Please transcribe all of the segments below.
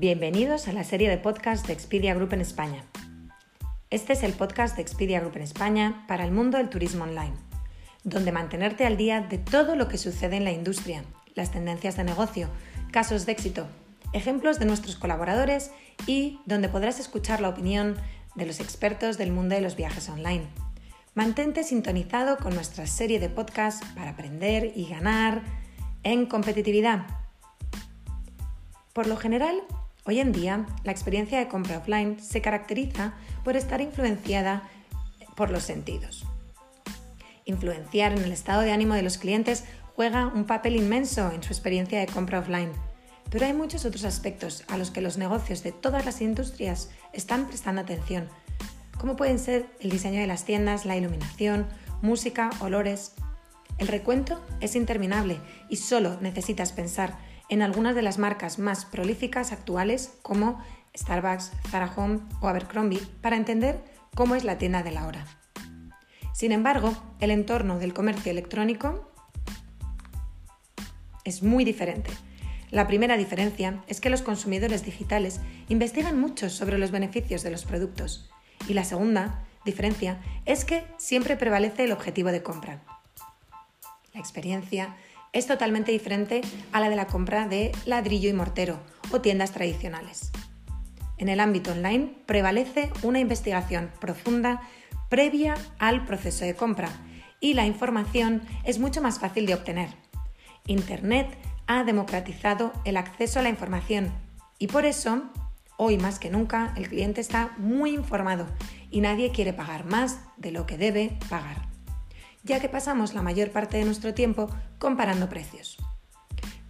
Bienvenidos a la serie de podcast de Expedia Group en España. Este es el podcast de Expedia Group en España para el mundo del turismo online, donde mantenerte al día de todo lo que sucede en la industria, las tendencias de negocio, casos de éxito, ejemplos de nuestros colaboradores y donde podrás escuchar la opinión de los expertos del mundo de los viajes online. Mantente sintonizado con nuestra serie de podcasts para aprender y ganar en competitividad. Por lo general, hoy en día la experiencia de compra offline se caracteriza por estar influenciada por los sentidos. Influenciar en el estado de ánimo de los clientes juega un papel inmenso en su experiencia de compra offline, pero hay muchos otros aspectos a los que los negocios de todas las industrias están prestando atención, como pueden ser el diseño de las tiendas, la iluminación, música, olores. El recuento es interminable y solo necesitas pensar en algunas de las marcas más prolíficas actuales como Starbucks, Zara Home o Abercrombie para entender cómo es la tienda de la hora. Sin embargo, el entorno del comercio electrónico es muy diferente. La primera diferencia es que los consumidores digitales investigan mucho sobre los beneficios de los productos y la segunda diferencia es que siempre prevalece el objetivo de compra. La experiencia es totalmente diferente a la de la compra de ladrillo y mortero o tiendas tradicionales. En el ámbito online prevalece una investigación profunda previa al proceso de compra y la información es mucho más fácil de obtener. Internet ha democratizado el acceso a la información y por eso, hoy más que nunca, el cliente está muy informado y nadie quiere pagar más de lo que debe pagar, ya que pasamos la mayor parte de nuestro tiempo comparando precios.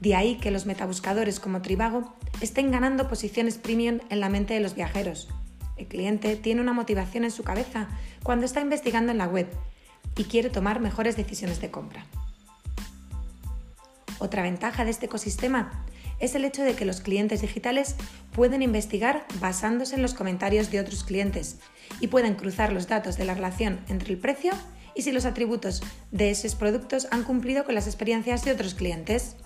De ahí que los metabuscadores como Trivago estén ganando posiciones premium en la mente de los viajeros. El cliente tiene una motivación en su cabeza cuando está investigando en la web y quiere tomar mejores decisiones de compra. Otra ventaja de este ecosistema es el hecho de que los clientes digitales pueden investigar basándose en los comentarios de otros clientes y pueden cruzar los datos de la relación entre el precio y si los atributos de esos productos han cumplido con las experiencias de otros clientes.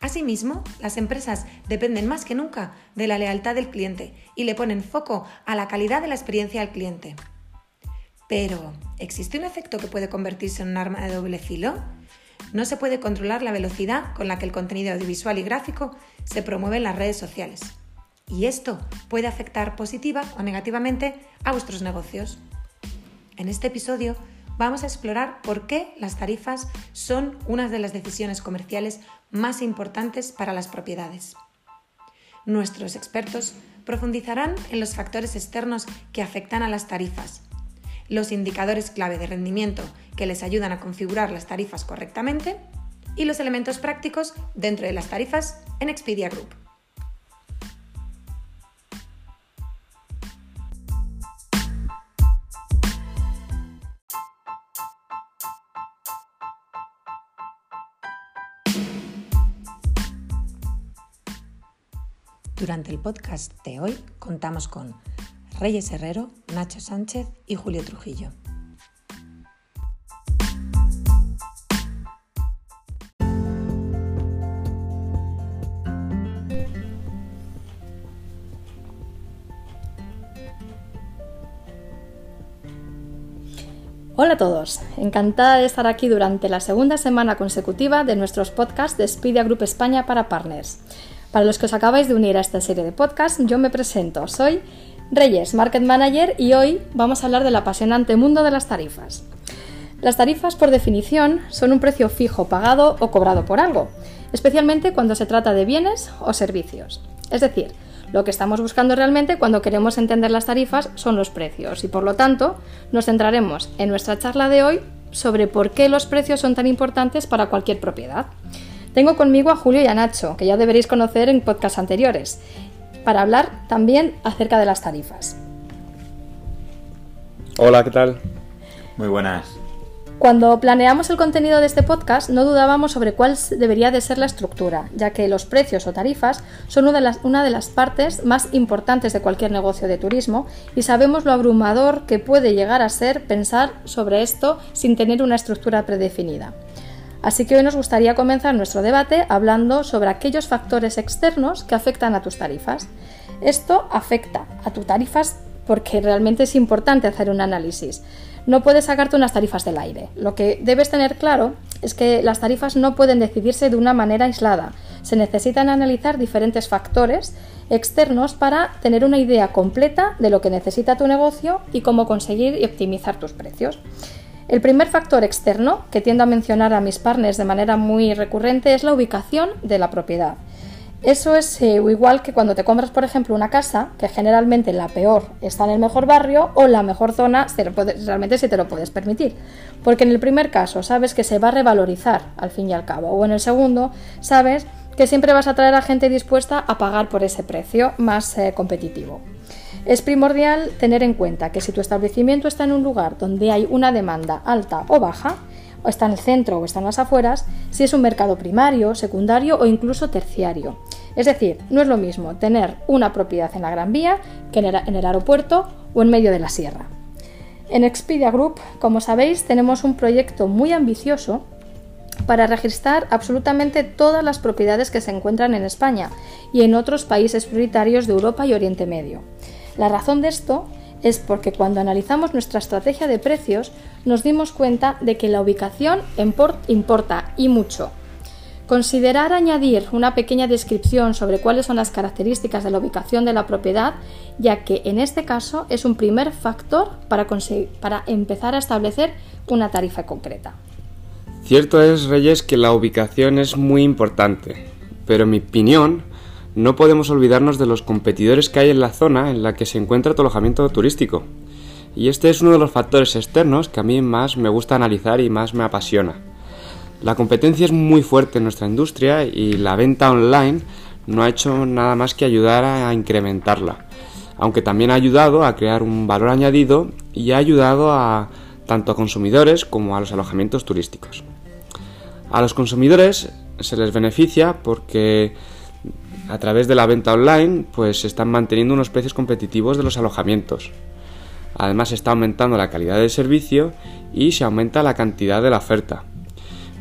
Asimismo, las empresas dependen más que nunca de la lealtad del cliente y le ponen foco a la calidad de la experiencia al cliente. Pero, ¿existe un efecto que puede convertirse en un arma de doble filo? No se puede controlar la velocidad con la que el contenido audiovisual y gráfico se promueve en las redes sociales. Y esto puede afectar positiva o negativamente a vuestros negocios. En este episodio vamos a explorar por qué las tarifas son una de las decisiones comerciales más importantes para las propiedades. Nuestros expertos profundizarán en los factores externos que afectan a las tarifas, los indicadores clave de rendimiento que les ayudan a configurar las tarifas correctamente y los elementos prácticos dentro de las tarifas en Expedia Group. Durante el podcast de hoy contamos con Reyes Herrero, Nacho Sánchez y Julio Trujillo. Hola a todos, encantada de estar aquí durante la segunda semana consecutiva de nuestros podcasts de Speedia Group España para Partners. Para los que os acabáis de unir a esta serie de podcasts, yo me presento, soy Reyes, Market Manager, y hoy vamos a hablar del apasionante mundo de las tarifas. Las tarifas, por definición, son un precio fijo pagado o cobrado por algo, especialmente cuando se trata de bienes o servicios. Es decir, lo que estamos buscando realmente cuando queremos entender las tarifas son los precios y por lo tanto nos centraremos en nuestra charla de hoy sobre por qué los precios son tan importantes para cualquier propiedad. Tengo conmigo a Julio y a Nacho, que ya deberéis conocer en podcasts anteriores, para hablar también acerca de las tarifas. Hola, ¿qué tal? Muy buenas. Cuando planeamos el contenido de este podcast no dudábamos sobre cuál debería de ser la estructura, ya que los precios o tarifas son una de, las, una de las partes más importantes de cualquier negocio de turismo y sabemos lo abrumador que puede llegar a ser pensar sobre esto sin tener una estructura predefinida. Así que hoy nos gustaría comenzar nuestro debate hablando sobre aquellos factores externos que afectan a tus tarifas. Esto afecta a tus tarifas porque realmente es importante hacer un análisis. No puedes sacarte unas tarifas del aire. Lo que debes tener claro es que las tarifas no pueden decidirse de una manera aislada. Se necesitan analizar diferentes factores externos para tener una idea completa de lo que necesita tu negocio y cómo conseguir y optimizar tus precios. El primer factor externo que tiendo a mencionar a mis partners de manera muy recurrente es la ubicación de la propiedad. Eso es eh, igual que cuando te compras, por ejemplo, una casa, que generalmente la peor está en el mejor barrio o la mejor zona, realmente si te lo puedes permitir. Porque en el primer caso sabes que se va a revalorizar al fin y al cabo, o en el segundo sabes que siempre vas a traer a gente dispuesta a pagar por ese precio más eh, competitivo. Es primordial tener en cuenta que si tu establecimiento está en un lugar donde hay una demanda alta o baja, o está en el centro o está en las afueras, si es un mercado primario, secundario o incluso terciario. Es decir, no es lo mismo tener una propiedad en la Gran Vía que en el aeropuerto o en medio de la sierra. En Expedia Group, como sabéis, tenemos un proyecto muy ambicioso para registrar absolutamente todas las propiedades que se encuentran en España y en otros países prioritarios de Europa y Oriente Medio. La razón de esto es porque cuando analizamos nuestra estrategia de precios nos dimos cuenta de que la ubicación importa y mucho. Considerar añadir una pequeña descripción sobre cuáles son las características de la ubicación de la propiedad, ya que en este caso es un primer factor para, para empezar a establecer una tarifa concreta. Cierto es, Reyes, que la ubicación es muy importante, pero en mi opinión no podemos olvidarnos de los competidores que hay en la zona en la que se encuentra tu alojamiento turístico. Y este es uno de los factores externos que a mí más me gusta analizar y más me apasiona. La competencia es muy fuerte en nuestra industria y la venta online no ha hecho nada más que ayudar a incrementarla, aunque también ha ayudado a crear un valor añadido y ha ayudado a tanto a consumidores como a los alojamientos turísticos. A los consumidores se les beneficia porque a través de la venta online pues se están manteniendo unos precios competitivos de los alojamientos. Además se está aumentando la calidad del servicio y se aumenta la cantidad de la oferta.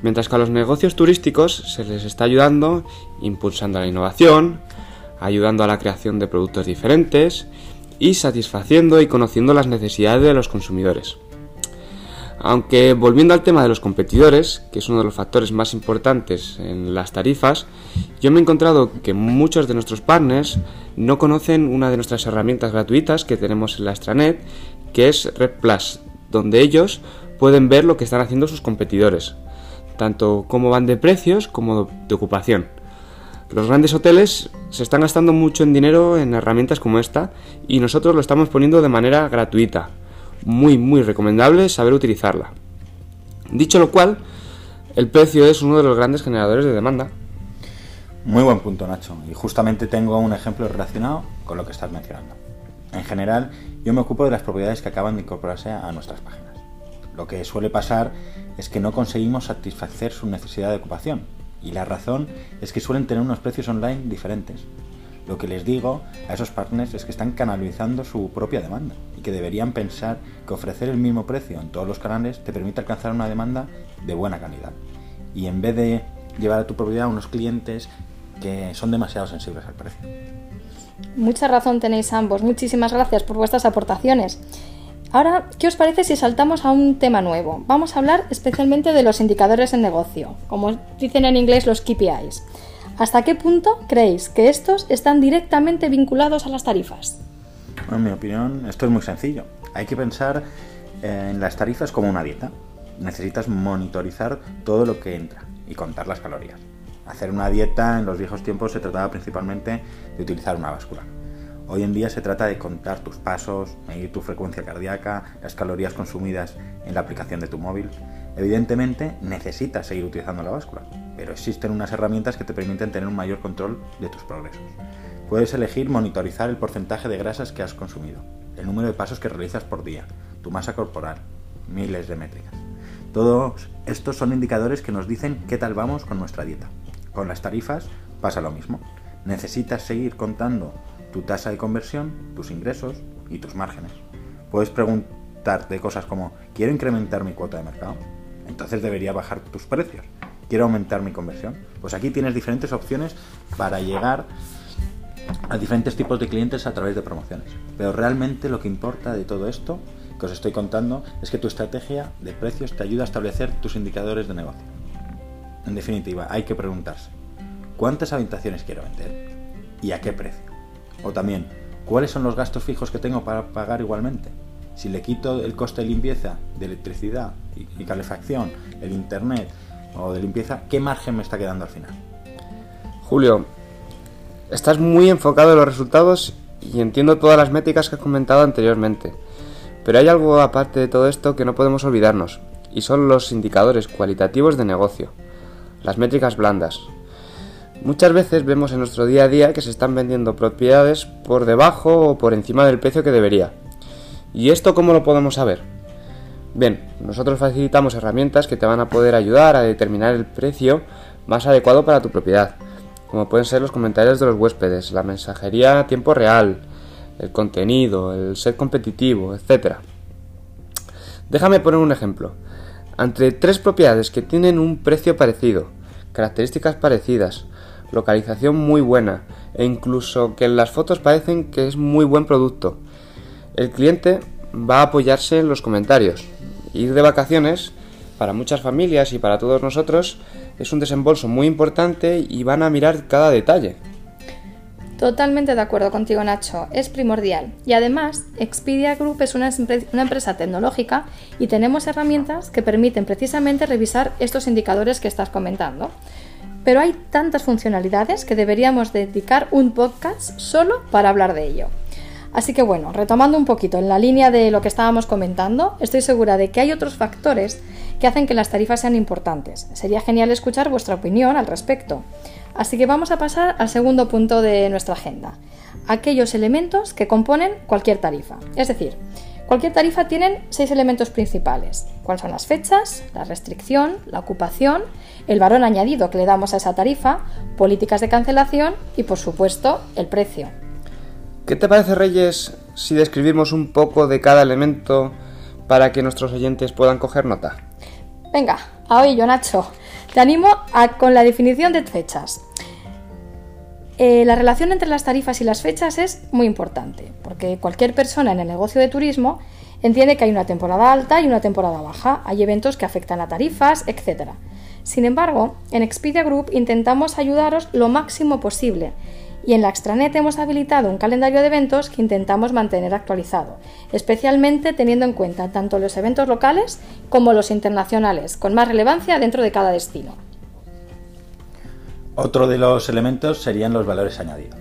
Mientras que a los negocios turísticos se les está ayudando impulsando la innovación, ayudando a la creación de productos diferentes y satisfaciendo y conociendo las necesidades de los consumidores. Aunque volviendo al tema de los competidores, que es uno de los factores más importantes en las tarifas, yo me he encontrado que muchos de nuestros partners no conocen una de nuestras herramientas gratuitas que tenemos en la extranet, que es Red Plus, donde ellos pueden ver lo que están haciendo sus competidores, tanto cómo van de precios como de ocupación. Los grandes hoteles se están gastando mucho en dinero en herramientas como esta y nosotros lo estamos poniendo de manera gratuita, muy muy recomendable saber utilizarla. Dicho lo cual, el precio es uno de los grandes generadores de demanda. Muy buen punto, Nacho. Y justamente tengo un ejemplo relacionado con lo que estás mencionando. En general, yo me ocupo de las propiedades que acaban de incorporarse a nuestras páginas. Lo que suele pasar es que no conseguimos satisfacer su necesidad de ocupación. Y la razón es que suelen tener unos precios online diferentes. Lo que les digo a esos partners es que están canalizando su propia demanda y que deberían pensar que ofrecer el mismo precio en todos los canales te permite alcanzar una demanda de buena calidad. Y en vez de llevar a tu propiedad a unos clientes que son demasiado sensibles al precio. Mucha razón tenéis ambos. Muchísimas gracias por vuestras aportaciones. Ahora, ¿qué os parece si saltamos a un tema nuevo? Vamos a hablar especialmente de los indicadores en negocio, como dicen en inglés los KPIs. ¿Hasta qué punto creéis que estos están directamente vinculados a las tarifas? en mi opinión, esto es muy sencillo. Hay que pensar en las tarifas como una dieta. Necesitas monitorizar todo lo que entra y contar las calorías. Hacer una dieta en los viejos tiempos se trataba principalmente de utilizar una báscula. Hoy en día se trata de contar tus pasos, medir tu frecuencia cardíaca, las calorías consumidas en la aplicación de tu móvil. Evidentemente necesitas seguir utilizando la báscula, pero existen unas herramientas que te permiten tener un mayor control de tus progresos. Puedes elegir monitorizar el porcentaje de grasas que has consumido, el número de pasos que realizas por día, tu masa corporal, miles de métricas. Todos estos son indicadores que nos dicen qué tal vamos con nuestra dieta. Con las tarifas pasa lo mismo. Necesitas seguir contando tu tasa de conversión, tus ingresos y tus márgenes. Puedes preguntarte cosas como, ¿quiero incrementar mi cuota de mercado? Entonces debería bajar tus precios. quiero aumentar mi conversión. Pues aquí tienes diferentes opciones para llegar a diferentes tipos de clientes a través de promociones. Pero realmente lo que importa de todo esto que os estoy contando es que tu estrategia de precios te ayuda a establecer tus indicadores de negocio. En definitiva, hay que preguntarse, ¿cuántas habitaciones quiero vender? ¿Y a qué precio? O también, ¿cuáles son los gastos fijos que tengo para pagar igualmente? Si le quito el coste de limpieza, de electricidad y calefacción, el internet o de limpieza, ¿qué margen me está quedando al final? Julio, estás muy enfocado en los resultados y entiendo todas las métricas que has comentado anteriormente. Pero hay algo aparte de todo esto que no podemos olvidarnos, y son los indicadores cualitativos de negocio, las métricas blandas. Muchas veces vemos en nuestro día a día que se están vendiendo propiedades por debajo o por encima del precio que debería. ¿Y esto cómo lo podemos saber? Bien, nosotros facilitamos herramientas que te van a poder ayudar a determinar el precio más adecuado para tu propiedad, como pueden ser los comentarios de los huéspedes, la mensajería a tiempo real, el contenido, el ser competitivo, etc. Déjame poner un ejemplo. Entre tres propiedades que tienen un precio parecido, características parecidas, localización muy buena e incluso que en las fotos parecen que es muy buen producto, el cliente va a apoyarse en los comentarios. Ir de vacaciones, para muchas familias y para todos nosotros, es un desembolso muy importante y van a mirar cada detalle. Totalmente de acuerdo contigo, Nacho. Es primordial. Y además, Expedia Group es una, una, empresa tecnológica y tenemos herramientas que permiten precisamente revisar estos indicadores que estás comentando. Pero hay tantas funcionalidades que deberíamos dedicar un podcast solo para hablar de ello. Así que bueno, retomando un poquito en la línea de lo que estábamos comentando, estoy segura de que hay otros factores que hacen que las tarifas sean importantes. Sería genial escuchar vuestra opinión al respecto. Así que vamos a pasar al segundo punto de nuestra agenda, aquellos elementos que componen cualquier tarifa. Es decir, cualquier tarifa tiene seis elementos principales. ¿Cuáles son las fechas? La restricción, la ocupación, el varón añadido que le damos a esa tarifa, políticas de cancelación y por supuesto el precio. ¿Qué te parece, Reyes, si describimos un poco de cada elemento para que nuestros oyentes puedan coger nota? Venga, a yo, Nacho. Te animo a, con la definición de fechas. Eh, la relación entre las tarifas y las fechas es muy importante, porque cualquier persona en el negocio de turismo entiende que hay una temporada alta y una temporada baja, hay eventos que afectan a tarifas, etc. Sin embargo, en Expedia Group intentamos ayudaros lo máximo posible y en la extranet hemos habilitado un calendario de eventos que intentamos mantener actualizado, especialmente teniendo en cuenta tanto los eventos locales como los internacionales, con más relevancia dentro de cada destino. Otro de los elementos serían los valores añadidos.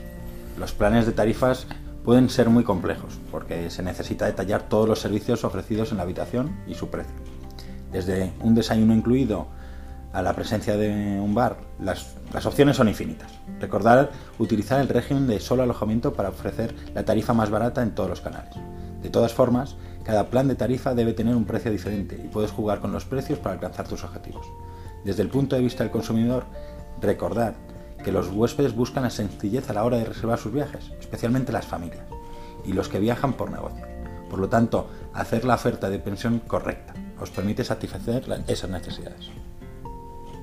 Los planes de tarifas pueden ser muy complejos porque se necesita detallar todos los servicios ofrecidos en la habitación y su precio. Desde un desayuno incluido a la presencia de un bar, las, opciones son infinitas. Recordar utilizar el régimen de solo alojamiento para ofrecer la tarifa más barata en todos los canales. De todas formas, cada plan de tarifa debe tener un precio diferente y puedes jugar con los precios para alcanzar tus objetivos. Desde el punto de vista del consumidor, recordar que los huéspedes buscan la sencillez a la hora de reservar sus viajes, especialmente las familias y los que viajan por negocio. Por lo tanto, hacer la oferta de pensión correcta os permite satisfacer esas necesidades.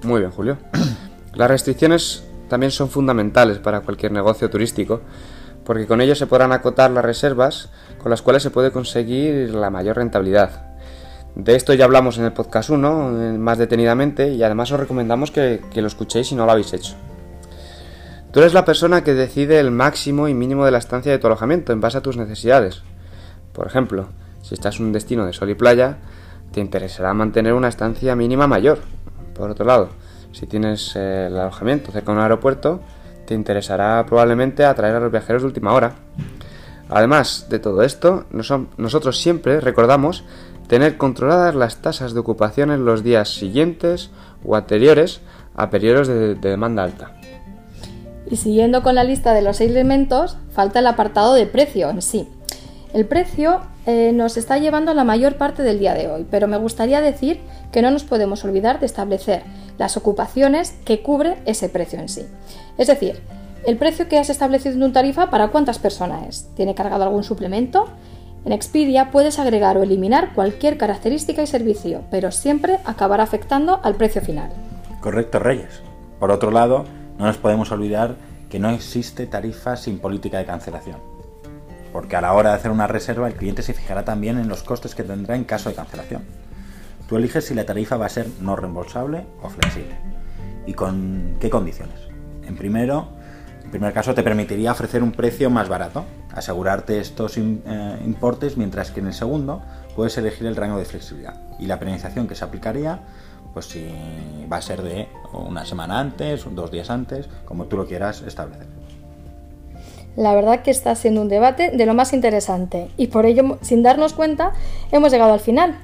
Muy bien, Julio. Las restricciones también son fundamentales para cualquier negocio turístico, porque con ello se podrán acotar las reservas con las cuales se puede conseguir la mayor rentabilidad. De esto ya hablamos en el podcast 1 eh, más detenidamente y además os recomendamos que, que lo escuchéis si no lo habéis hecho. Tú eres la persona que decide el máximo y mínimo de la estancia de tu alojamiento en base a tus necesidades. Por ejemplo, si estás en un destino de sol y playa, te interesará mantener una estancia mínima mayor, por otro lado, si tienes eh, el alojamiento cerca de un aeropuerto, te interesará probablemente atraer a los viajeros de última hora. Además de todo esto, nosotros siempre recordamos tener controladas las tasas de ocupación en los días siguientes o anteriores a periodos de, demanda alta. Y siguiendo con la lista de los seis elementos, falta el apartado de precio en sí. El precio eh, nos está llevando la mayor parte del día de hoy, pero me gustaría decir que no nos podemos olvidar de establecer las ocupaciones que cubre ese precio en sí. Es decir, el precio que has establecido en tu tarifa para cuántas personas es. ¿Tiene cargado algún suplemento? En Expedia puedes agregar o eliminar cualquier característica y servicio, pero siempre acabará afectando al precio final. Correcto, Reyes. Por otro lado, no nos podemos olvidar que no existe tarifa sin política de cancelación. Porque a la hora de hacer una reserva el cliente se fijará también en los costes que tendrá en caso de cancelación. Tú eliges si la tarifa va a ser no reembolsable o flexible. ¿Y con qué condiciones? En primero, en primer caso te permitiría ofrecer un precio más barato, asegurarte estos eh, importes, mientras que en el segundo puedes elegir el rango de flexibilidad. Y la penalización que se aplicaría pues si va a ser de una semana antes, dos días antes, como tú lo quieras establecer. La verdad que está siendo un debate de lo más interesante y por ello, sin darnos cuenta, hemos llegado al final.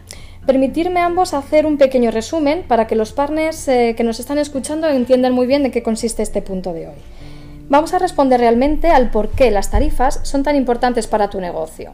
Permitirme ambos hacer un pequeño resumen para que los partners eh, que nos están escuchando entiendan muy bien de qué consiste este punto de hoy. Vamos a responder realmente al por qué las tarifas son tan importantes para tu negocio.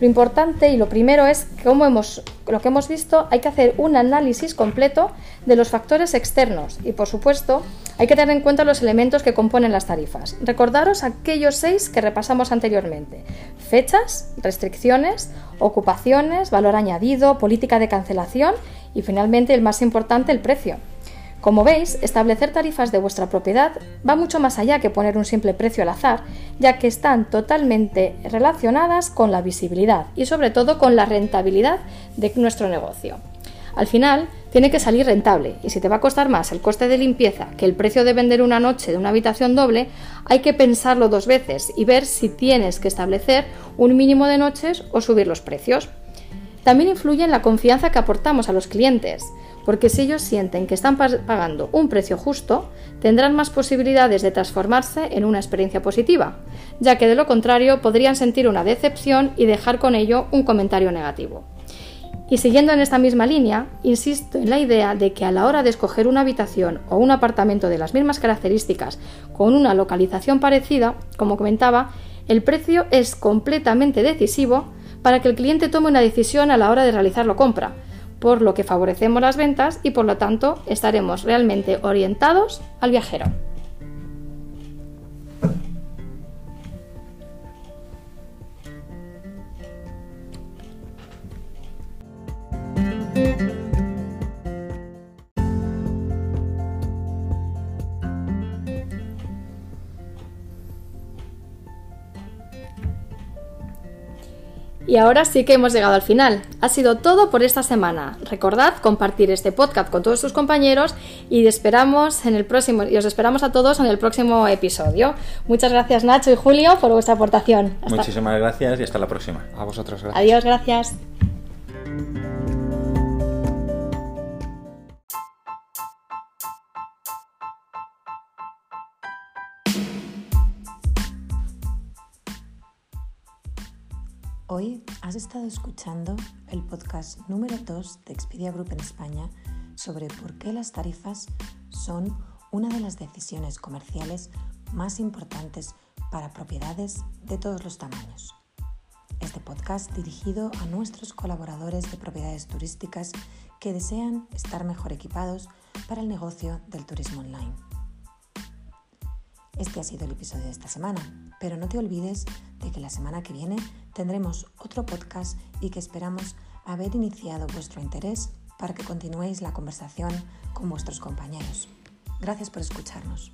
Lo importante y lo primero es como hemos, lo que hemos visto, hay que hacer un análisis completo de los factores externos y, por supuesto, hay que tener en cuenta los elementos que componen las tarifas. Recordaros aquellos seis que repasamos anteriormente. Fechas, restricciones, ocupaciones, valor añadido, política de cancelación y, finalmente, el más importante, el precio. Como veis, establecer tarifas de vuestra propiedad va mucho más allá que poner un simple precio al azar, ya que están totalmente relacionadas con la visibilidad y sobre todo con la rentabilidad de nuestro negocio. Al final, tiene que salir rentable y si te va a costar más el coste de limpieza que el precio de vender una noche de una habitación doble, hay que pensarlo dos veces y ver si tienes que establecer un mínimo de noches o subir los precios. También influye en la confianza que aportamos a los clientes porque si ellos sienten que están pagando un precio justo, tendrán más posibilidades de transformarse en una experiencia positiva, ya que de lo contrario podrían sentir una decepción y dejar con ello un comentario negativo. Y siguiendo en esta misma línea, insisto en la idea de que a la hora de escoger una habitación o un apartamento de las mismas características con una localización parecida, como comentaba, el precio es completamente decisivo para que el cliente tome una decisión a la hora de realizar la compra, por lo que favorecemos las ventas y por lo tanto estaremos realmente orientados al viajero. Y ahora sí que hemos llegado al final. Ha sido todo por esta semana. Recordad compartir este podcast con todos tus compañeros y esperamos en el próximo y os esperamos a todos en el próximo episodio. Muchas gracias Nacho y Julio por vuestra aportación. Muchísimas gracias y hasta la próxima. A vosotros gracias. Adiós, gracias. Hoy has estado escuchando el podcast número 2 de Expedia Group en España sobre por qué las tarifas son una de las decisiones comerciales más importantes para propiedades de todos los tamaños. Este podcast dirigido a nuestros colaboradores de propiedades turísticas que desean estar mejor equipados para el negocio del turismo online. Este ha sido el episodio de esta semana, pero no te olvides de que la semana que viene tendremos otro podcast y que esperamos haber iniciado vuestro interés para que continuéis la conversación con vuestros compañeros. Gracias por escucharnos.